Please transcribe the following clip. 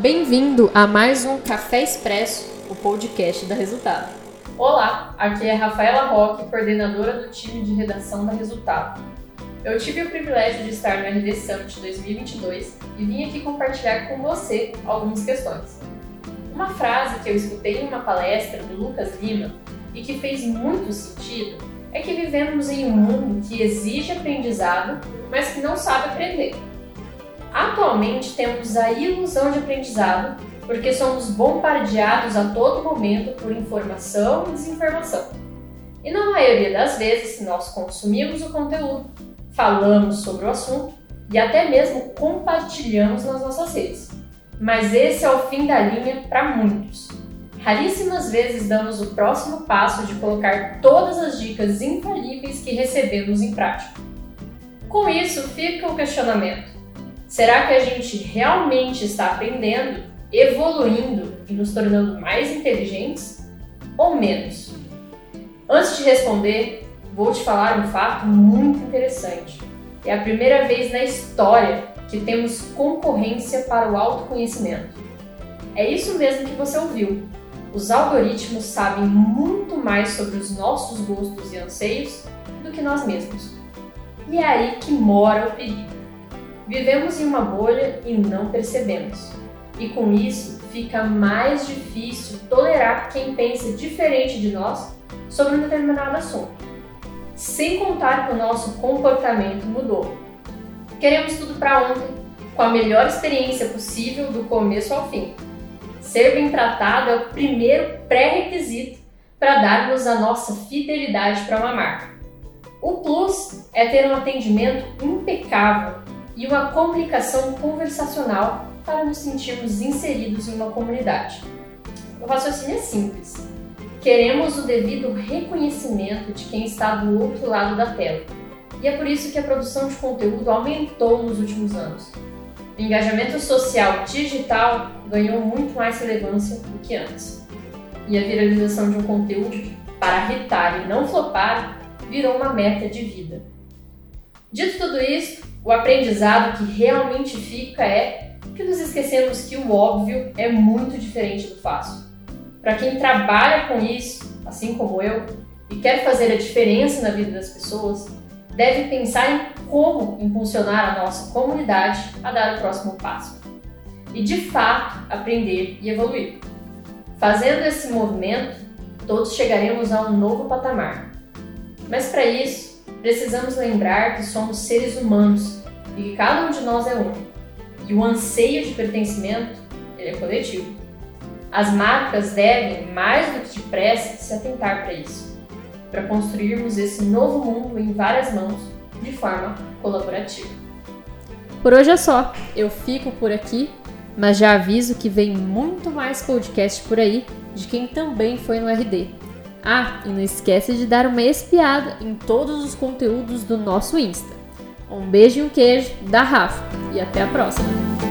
Bem-vindo a mais um Café Expresso, o podcast da Resultado. Olá, aqui é Rafaela Roque, coordenadora do time de redação da Resultado. Eu tive o privilégio de estar no RD Summit 2022 e vim aqui compartilhar com você algumas questões. Uma frase que eu escutei em uma palestra do Lucas Lima e que fez muito sentido é que vivemos em um mundo que exige aprendizado, mas que não sabe aprender. Atualmente temos a ilusão de aprendizado porque somos bombardeados a todo momento por informação e desinformação. E na maioria das vezes nós consumimos o conteúdo, falamos sobre o assunto e até mesmo compartilhamos nas nossas redes. Mas esse é o fim da linha para muitos. Raríssimas vezes damos o próximo passo de colocar todas as dicas infalíveis que recebemos em prática. Com isso, fica o questionamento: será que a gente realmente está aprendendo, evoluindo e nos tornando mais inteligentes ou menos? Antes de responder, vou te falar um fato muito interessante. É a primeira vez na história que temos concorrência para o autoconhecimento. É isso mesmo que você ouviu. Os algoritmos sabem muito mais sobre os nossos gostos e anseios do que nós mesmos. E é aí que mora o perigo. Vivemos em uma bolha e não percebemos. E com isso, fica mais difícil tolerar quem pensa diferente de nós sobre um determinado assunto. Sem contar que o nosso comportamento mudou. Queremos tudo para ontem, com a melhor experiência possível do começo ao fim Ser bem tratado é o primeiro pré-requisito para darmos a nossa fidelidade para uma marca. O plus é ter um atendimento impecável e uma comunicação conversacional para nos sentirmos inseridos em uma comunidade. O raciocínio é simples. Queremos o devido reconhecimento de quem está do outro lado da tela. E é por isso que a produção de conteúdo aumentou nos últimos anos. O engajamento social digital ganhou muito mais relevância do que antes. E a viralização de um conteúdo para irritar e não flopar virou uma meta de vida. Dito tudo isso, o aprendizado que realmente fica é que nos esquecemos que o óbvio é muito diferente do fácil. Para quem trabalha com isso, assim como eu, e quer fazer a diferença na vida das pessoas, deve pensar em como impulsionar a nossa comunidade a dar o próximo passo e, de fato, aprender e evoluir. Fazendo esse movimento, todos chegaremos a um novo patamar. Mas para isso, precisamos lembrar que somos seres humanos e que cada um de nós é único. E o anseio de pertencimento é coletivo. As marcas devem, mais do que depressa, se atentar para isso para construirmos esse novo mundo em várias mãos de forma colaborativa. Por hoje é só. Eu fico por aqui, mas já aviso que vem muito mais podcast por aí de quem também foi no RD. Ah, e não esquece de dar uma espiada em todos os conteúdos do nosso Insta. Um beijo e um queijo da Rafa e até a próxima!